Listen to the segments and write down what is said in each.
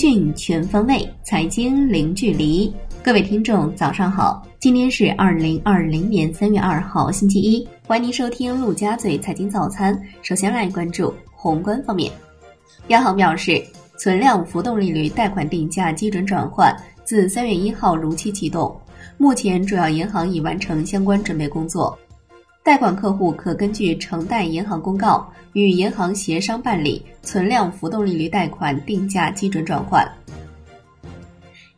讯全方位，财经零距离。各位听众，早上好！今天是二零二零年三月二号，星期一。欢迎您收听陆家嘴财经早餐。首先来关注宏观方面，央行表示，存量浮动利率贷款定价基准转换自三月一号如期启动，目前主要银行已完成相关准备工作。贷款客户可根据承贷银行公告与银行协商办理存量浮动利率贷款定价基准转换。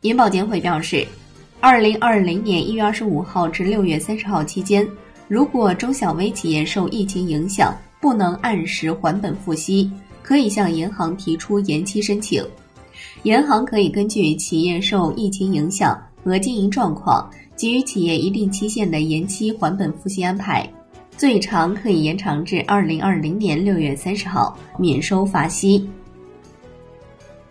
银保监会表示，二零二零年一月二十五号至六月三十号期间，如果中小微企业受疫情影响不能按时还本付息，可以向银行提出延期申请。银行可以根据企业受疫情影响和经营状况。给予企业一定期限的延期还本付息安排，最长可以延长至二零二零年六月三十号免收罚息。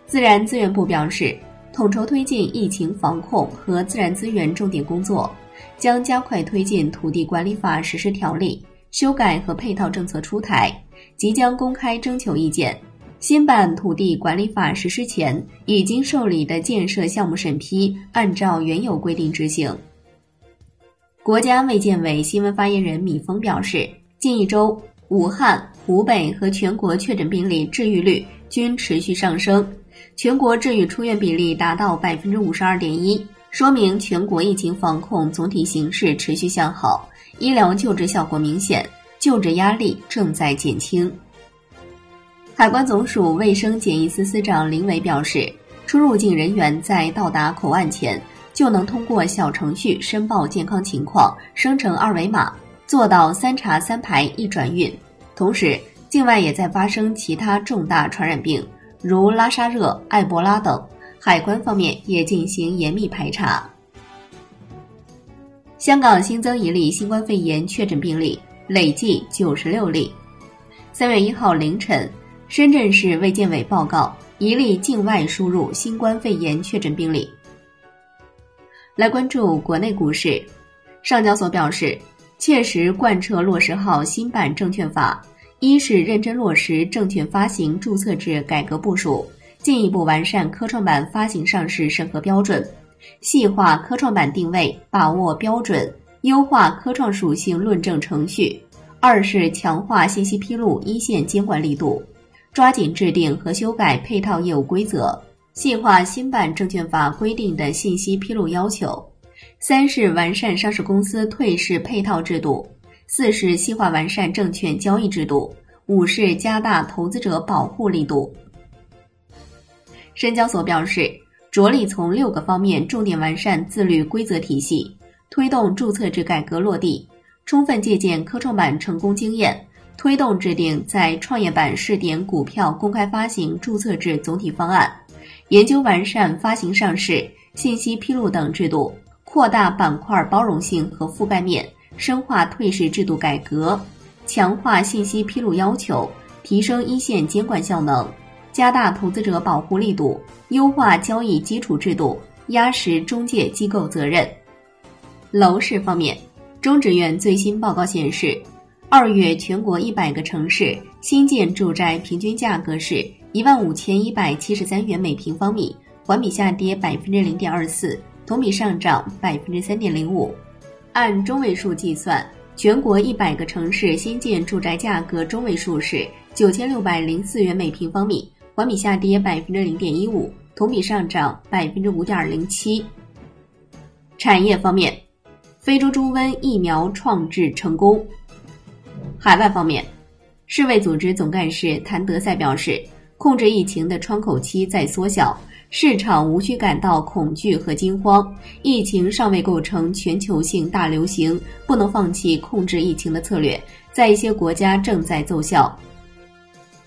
自然资源部表示，统筹推进疫情防控和自然资源重点工作，将加快推进土地管理法实施条例修改和配套政策出台，即将公开征求意见。新版土地管理法实施前已经受理的建设项目审批，按照原有规定执行。国家卫健委新闻发言人米峰表示，近一周，武汉、湖北和全国确诊病例治愈率均持续上升，全国治愈出院比例达到百分之五十二点一，说明全国疫情防控总体形势持续向好，医疗救治效果明显，救治压力正在减轻。海关总署卫生检疫司司长林伟表示，出入境人员在到达口岸前。就能通过小程序申报健康情况，生成二维码，做到三查三排一转运。同时，境外也在发生其他重大传染病，如拉沙热、埃博拉等，海关方面也进行严密排查。香港新增一例新冠肺炎确诊病例，累计九十六例。三月一号凌晨，深圳市卫健委报告一例境外输入新冠肺炎确诊病例。来关注国内股市，上交所表示，切实贯彻落实好新版证券法，一是认真落实证券发行注册制改革部署，进一步完善科创板发行上市审核标准，细化科创板定位，把握标准，优化科创属性论证程序；二是强化信息披露一线监管力度，抓紧制定和修改配套业务规则。细化新版证券法规定的信息披露要求，三是完善上市公司退市配套制度，四是细化完善证券交易制度，五是加大投资者保护力度。深交所表示，着力从六个方面重点完善自律规则体系，推动注册制改革落地，充分借鉴科创板成功经验，推动制定在创业板试点股票公开发行注册制总体方案。研究完善发行上市、信息披露等制度，扩大板块包容性和覆盖面，深化退市制度改革，强化信息披露要求，提升一线监管效能，加大投资者保护力度，优化交易基础制度，压实中介机构责任。楼市方面，中指院最新报告显示，二月全国一百个城市新建住宅平均价格是。一万五千一百七十三元每平方米，环比下跌百分之零点二四，同比上涨百分之三点零五。按中位数计算，全国一百个城市新建住宅价格中位数是九千六百零四元每平方米，环比下跌百分之零点一五，同比上涨百分之五点零七。产业方面，非洲猪瘟疫苗创制成功。海外方面，世卫组织总干事谭德赛表示。控制疫情的窗口期在缩小，市场无需感到恐惧和惊慌。疫情尚未构成全球性大流行，不能放弃控制疫情的策略，在一些国家正在奏效。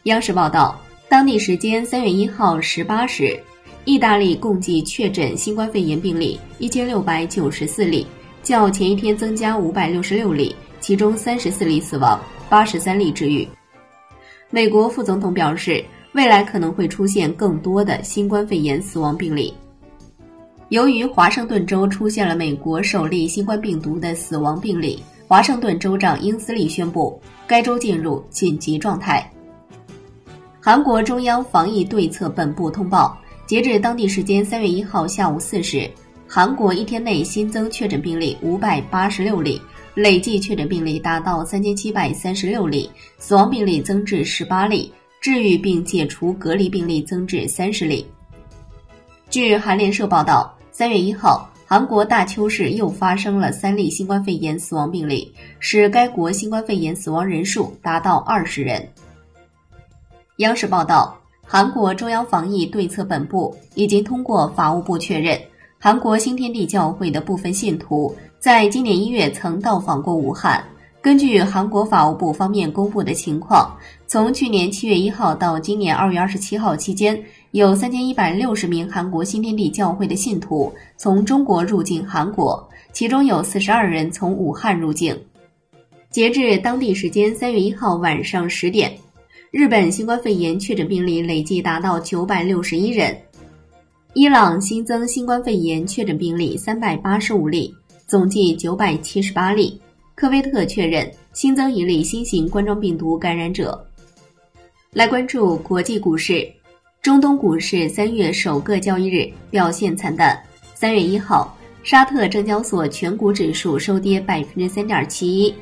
央视报道，当地时间三月一号十八时，意大利共计确诊新冠肺炎病例一千六百九十四例，较前一天增加五百六十六例，其中三十四例死亡，八十三例治愈。美国副总统表示。未来可能会出现更多的新冠肺炎死亡病例。由于华盛顿州出现了美国首例新冠病毒的死亡病例，华盛顿州长英斯利宣布该州进入紧急状态。韩国中央防疫对策本部通报，截至当地时间三月一号下午四时，韩国一天内新增确诊病例五百八十六例，累计确诊病例达到三千七百三十六例，死亡病例增至十八例，治愈并解除隔离病例增至三十例。据韩联社报道，三月一号。韩国大邱市又发生了三例新冠肺炎死亡病例，使该国新冠肺炎死亡人数达到二十人。央视报道，韩国中央防疫对策本部已经通过法务部确认，韩国新天地教会的部分信徒在今年一月曾到访过武汉。根据韩国法务部方面公布的情况，从去年七月一号到今年二月二十七号期间。有三千一百六十名韩国新天地教会的信徒从中国入境韩国，其中有四十二人从武汉入境。截至当地时间三月一号晚上十点，日本新冠肺炎确诊病例累计达到九百六十一人。伊朗新增新冠肺炎确诊病例三百八十五例，总计九百七十八例。科威特确认新增一例新型冠状病毒感染者。来关注国际股市。中东股市三月首个交易日表现惨淡。三月一号，沙特证交所全股指数收跌百分之三点七一。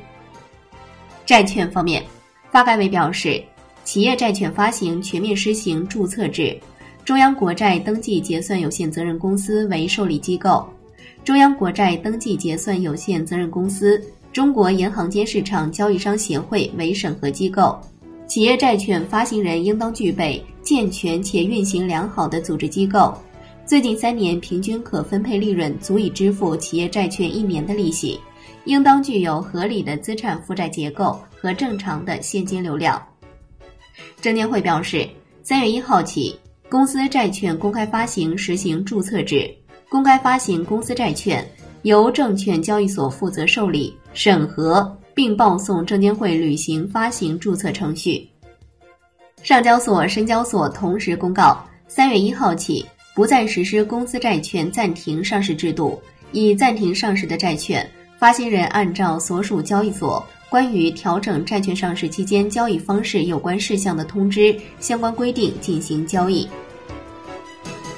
债券方面，发改委表示，企业债券发行全面实行注册制，中央国债登记结算有限责任公司为受理机构，中央国债登记结算有限责任公司、中国银行间市场交易商协会为审核机构。企业债券发行人应当具备健全且运行良好的组织机构，最近三年平均可分配利润足以支付企业债券一年的利息，应当具有合理的资产负债结构和正常的现金流量。证监会表示，三月一号起，公司债券公开发行实行注册制，公开发行公司债券由证券交易所负责受理、审核。并报送证监会履行发行注册程序。上交所、深交所同时公告，三月一号起不再实施公司债券暂停上市制度。已暂停上市的债券，发行人按照所属交易所关于调整债券上市期间交易方式有关事项的通知相关规定进行交易。